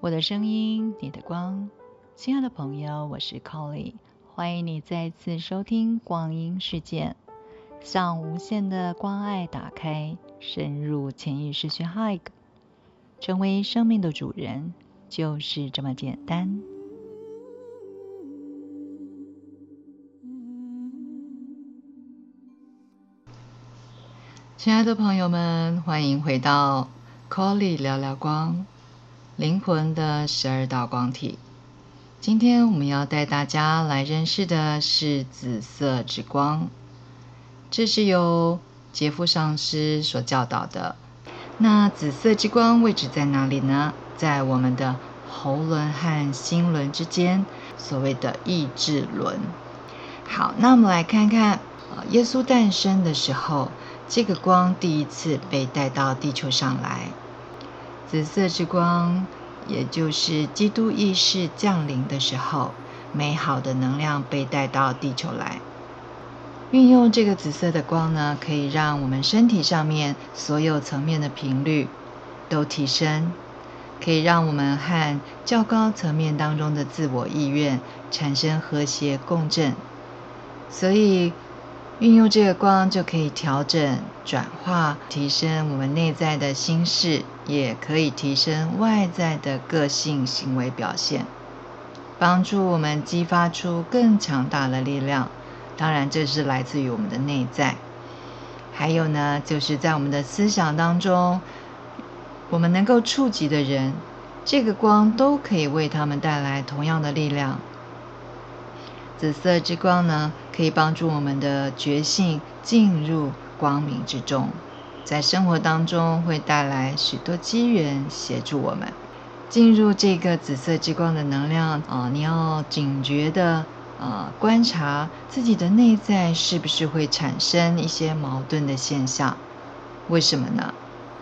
我的声音，你的光，亲爱的朋友，我是 Colly，欢迎你再次收听光阴世界，向无限的关爱打开，深入潜意识去 Hug，成为生命的主人，就是这么简单。亲爱的朋友们，欢迎回到 Colly 聊聊光。灵魂的十二道光体。今天我们要带大家来认识的是紫色之光，这是由杰夫上师所教导的。那紫色之光位置在哪里呢？在我们的喉轮和心轮之间，所谓的意志轮。好，那我们来看看，耶稣诞生的时候，这个光第一次被带到地球上来。紫色之光，也就是基督意识降临的时候，美好的能量被带到地球来。运用这个紫色的光呢，可以让我们身体上面所有层面的频率都提升，可以让我们和较高层面当中的自我意愿产生和谐共振。所以。运用这个光就可以调整、转化、提升我们内在的心事，也可以提升外在的个性行为表现，帮助我们激发出更强大的力量。当然，这是来自于我们的内在。还有呢，就是在我们的思想当中，我们能够触及的人，这个光都可以为他们带来同样的力量。紫色之光呢，可以帮助我们的觉性进入光明之中，在生活当中会带来许多机缘，协助我们进入这个紫色之光的能量啊！你要警觉的啊，观察自己的内在是不是会产生一些矛盾的现象？为什么呢？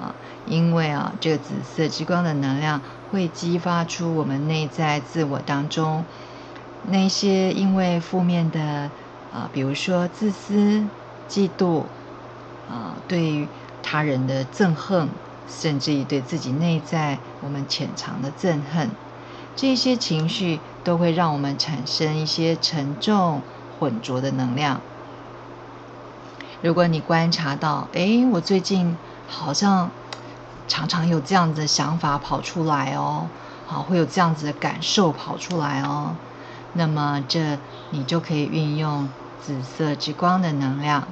啊，因为啊，这个紫色之光的能量会激发出我们内在自我当中。那些因为负面的啊，比如说自私、嫉妒啊，对于他人的憎恨，甚至于对自己内在我们潜藏的憎恨，这些情绪都会让我们产生一些沉重、浑浊的能量。如果你观察到，哎，我最近好像常常有这样子的想法跑出来哦，好，会有这样子的感受跑出来哦。那么，这你就可以运用紫色之光的能量。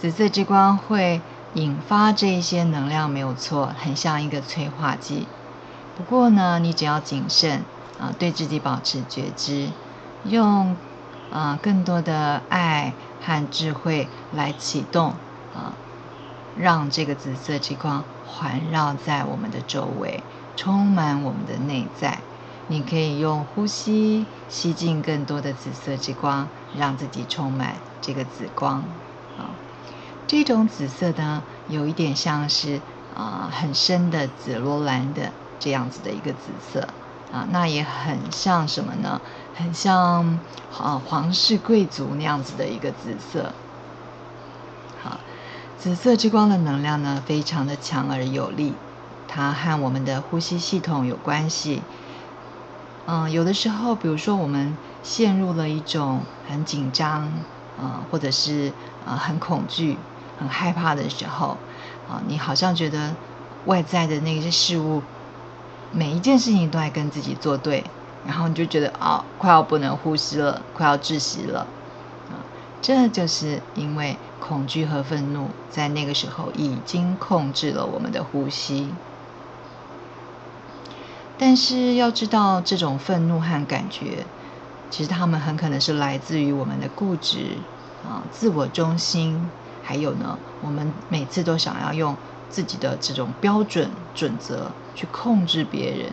紫色之光会引发这一些能量，没有错，很像一个催化剂。不过呢，你只要谨慎啊，对自己保持觉知，用啊更多的爱和智慧来启动啊，让这个紫色之光环绕在我们的周围，充满我们的内在。你可以用呼吸吸进更多的紫色之光，让自己充满这个紫光。啊，这种紫色呢，有一点像是啊很深的紫罗兰的这样子的一个紫色。啊，那也很像什么呢？很像啊皇室贵族那样子的一个紫色。好，紫色之光的能量呢，非常的强而有力，它和我们的呼吸系统有关系。嗯，有的时候，比如说我们陷入了一种很紧张，啊，或者是啊很恐惧、很害怕的时候，啊，你好像觉得外在的那些事物，每一件事情都在跟自己作对，然后你就觉得啊，快要不能呼吸了，快要窒息了，这就是因为恐惧和愤怒在那个时候已经控制了我们的呼吸。但是要知道，这种愤怒和感觉，其实他们很可能是来自于我们的固执啊、自我中心，还有呢，我们每次都想要用自己的这种标准准则去控制别人，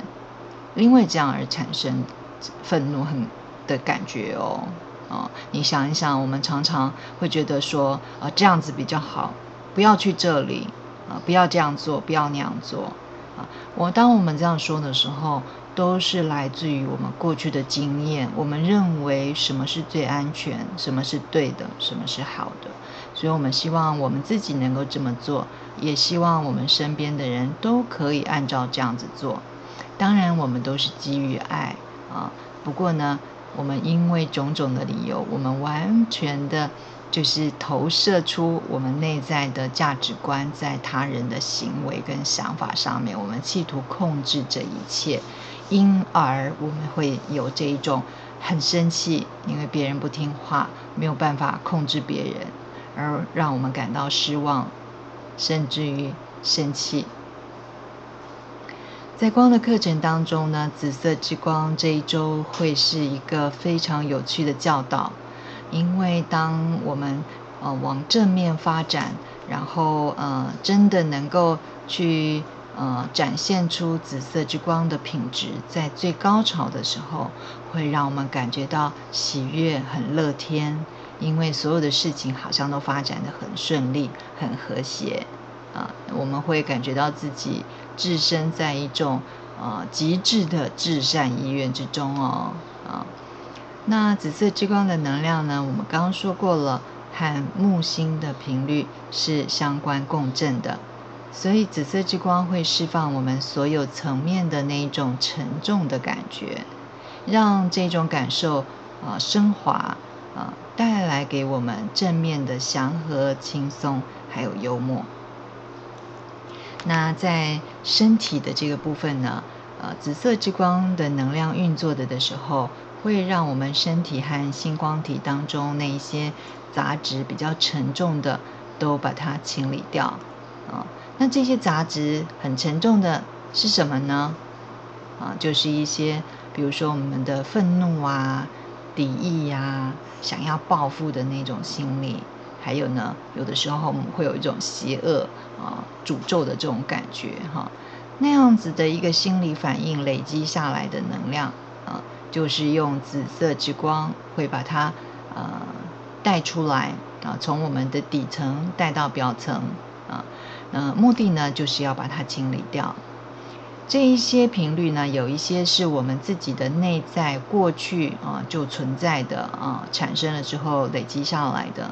因为这样而产生愤怒很的感觉哦。啊，你想一想，我们常常会觉得说，啊，这样子比较好，不要去这里啊，不要这样做，不要那样做啊。我当我们这样说的时候，都是来自于我们过去的经验。我们认为什么是最安全，什么是对的，什么是好的，所以我们希望我们自己能够这么做，也希望我们身边的人都可以按照这样子做。当然我们都是基于爱啊。不过呢，我们因为种种的理由，我们完全的，就是投射出我们内在的价值观在他人的行为跟想法上面，我们企图控制这一切，因而我们会有这一种很生气，因为别人不听话，没有办法控制别人，而让我们感到失望，甚至于生气。在光的课程当中呢，紫色之光这一周会是一个非常有趣的教导，因为当我们呃往正面发展，然后呃真的能够去呃展现出紫色之光的品质，在最高潮的时候，会让我们感觉到喜悦、很乐天，因为所有的事情好像都发展的很顺利、很和谐。啊，我们会感觉到自己置身在一种啊极致的至善意愿之中哦啊。那紫色之光的能量呢？我们刚刚说过了，和木星的频率是相关共振的，所以紫色之光会释放我们所有层面的那一种沉重的感觉，让这种感受啊升华啊，带来给我们正面的祥和、轻松，还有幽默。那在身体的这个部分呢，呃，紫色之光的能量运作的的时候，会让我们身体和星光体当中那一些杂质比较沉重的，都把它清理掉啊。那这些杂质很沉重的是什么呢？啊，就是一些，比如说我们的愤怒啊、敌意呀、想要报复的那种心理。还有呢，有的时候我们会有一种邪恶啊、诅咒的这种感觉哈，那样子的一个心理反应累积下来的能量啊，就是用紫色之光会把它呃带出来啊，从我们的底层带到表层啊，呃，目的呢就是要把它清理掉。这一些频率呢，有一些是我们自己的内在过去啊就存在的啊，产生了之后累积下来的。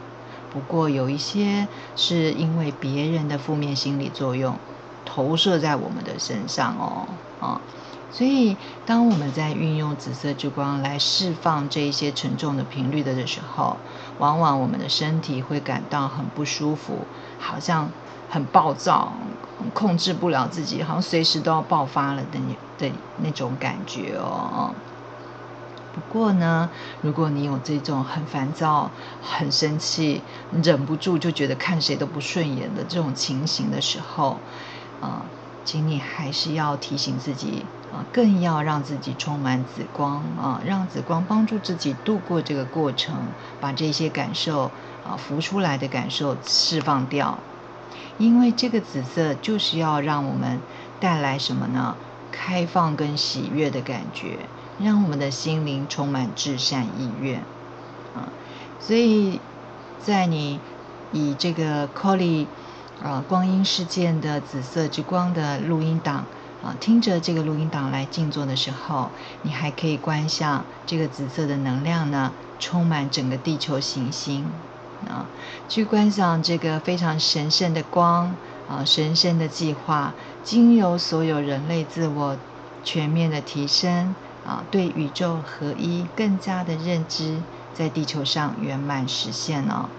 不过有一些是因为别人的负面心理作用投射在我们的身上哦，啊，所以当我们在运用紫色之光来释放这一些沉重的频率的的时候，往往我们的身体会感到很不舒服，好像很暴躁，控制不了自己，好像随时都要爆发了的的那种感觉哦。不过呢，如果你有这种很烦躁、很生气、忍不住就觉得看谁都不顺眼的这种情形的时候，啊，请你还是要提醒自己啊，更要让自己充满紫光啊，让紫光帮助自己度过这个过程，把这些感受啊浮出来的感受释放掉，因为这个紫色就是要让我们带来什么呢？开放跟喜悦的感觉。让我们的心灵充满至善意愿，啊，所以在你以这个 colly 啊光阴事件的紫色之光的录音档啊，听着这个录音档来静坐的时候，你还可以观想这个紫色的能量呢，充满整个地球行星啊，去观想这个非常神圣的光啊，神圣的计划，经由所有人类自我全面的提升。啊，对宇宙合一更加的认知，在地球上圆满实现了。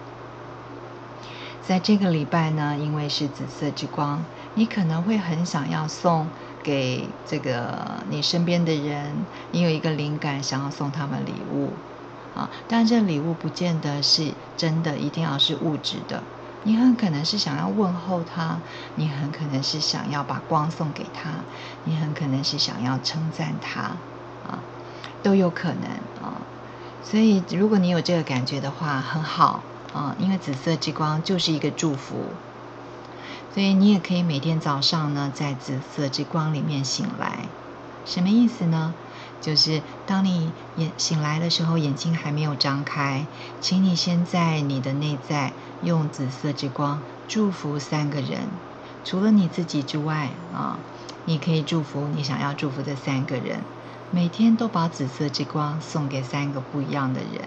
在这个礼拜呢，因为是紫色之光，你可能会很想要送给这个你身边的人，你有一个灵感想要送他们礼物啊，但这礼物不见得是真的，一定要是物质的。你很可能是想要问候他，你很可能是想要把光送给他，你很可能是想要称赞他。啊，都有可能啊，所以如果你有这个感觉的话，很好啊，因为紫色之光就是一个祝福，所以你也可以每天早上呢，在紫色之光里面醒来，什么意思呢？就是当你眼醒来的时候，眼睛还没有张开，请你先在你的内在用紫色之光祝福三个人，除了你自己之外啊，你可以祝福你想要祝福的三个人。每天都把紫色之光送给三个不一样的人，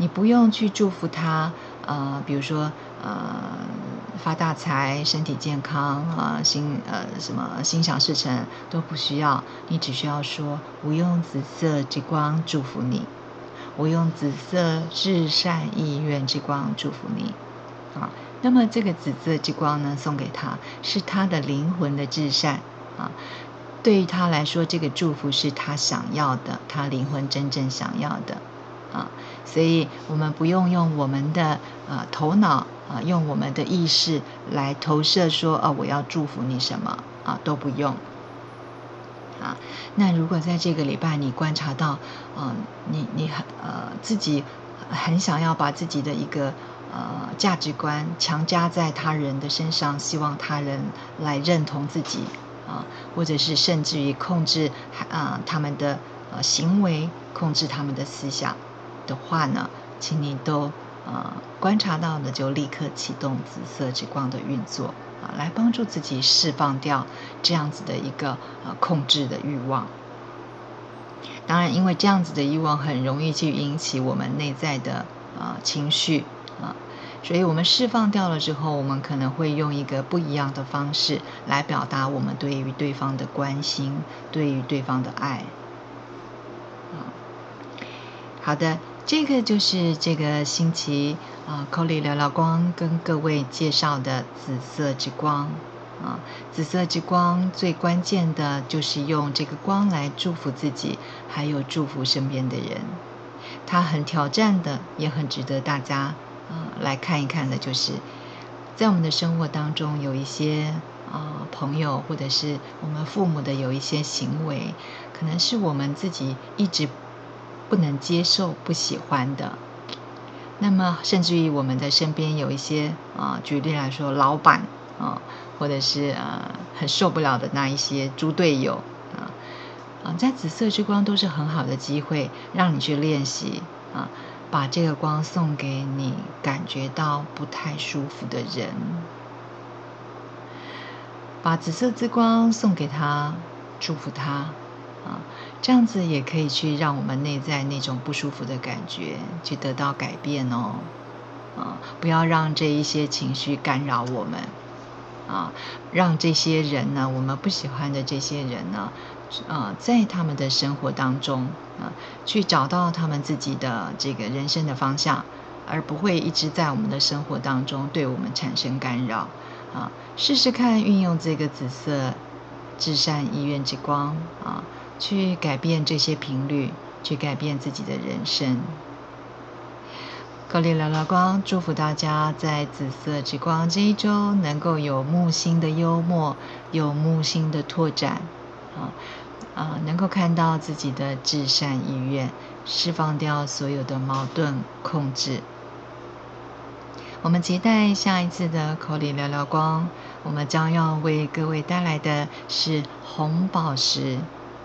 你不用去祝福他，呃，比如说，呃，发大财、身体健康啊、心呃什么心想事成都不需要，你只需要说：“我用紫色之光祝福你，我用紫色至善意愿之光祝福你。”啊，那么这个紫色之光呢，送给他是他的灵魂的至善啊。对于他来说，这个祝福是他想要的，他灵魂真正想要的啊。所以，我们不用用我们的呃头脑啊，用我们的意识来投射说，哦，我要祝福你什么啊，都不用啊。那如果在这个礼拜你观察到，嗯，你你很呃自己很想要把自己的一个呃价值观强加在他人的身上，希望他人来认同自己。啊，或者是甚至于控制啊他们的呃行为，控制他们的思想的话呢，请你都呃观察到的就立刻启动紫色之光的运作啊，来帮助自己释放掉这样子的一个呃控制的欲望。当然，因为这样子的欲望很容易去引起我们内在的啊情绪啊。所以，我们释放掉了之后，我们可能会用一个不一样的方式来表达我们对于对方的关心，对于对方的爱。好的，这个就是这个星期啊 c o l y 聊聊光跟各位介绍的紫色之光啊，紫色之光最关键的就是用这个光来祝福自己，还有祝福身边的人。它很挑战的，也很值得大家。啊，来看一看的，就是在我们的生活当中，有一些啊朋友，或者是我们父母的有一些行为，可能是我们自己一直不能接受、不喜欢的。那么，甚至于我们的身边有一些啊，举例来说，老板啊，或者是呃很受不了的那一些猪队友啊啊，在紫色之光都是很好的机会，让你去练习啊。把这个光送给你感觉到不太舒服的人，把紫色之光送给他，祝福他啊，这样子也可以去让我们内在那种不舒服的感觉去得到改变哦，啊，不要让这一些情绪干扰我们啊，让这些人呢，我们不喜欢的这些人呢。啊，在他们的生活当中啊，去找到他们自己的这个人生的方向，而不会一直在我们的生活当中对我们产生干扰啊。试试看运用这个紫色至善意愿之光啊，去改变这些频率，去改变自己的人生。高丽聊聊光，祝福大家在紫色之光这一周能够有木星的幽默，有木星的拓展。啊，啊，能够看到自己的至善意愿，释放掉所有的矛盾控制。我们期待下一次的口里聊聊光，我们将要为各位带来的是红宝石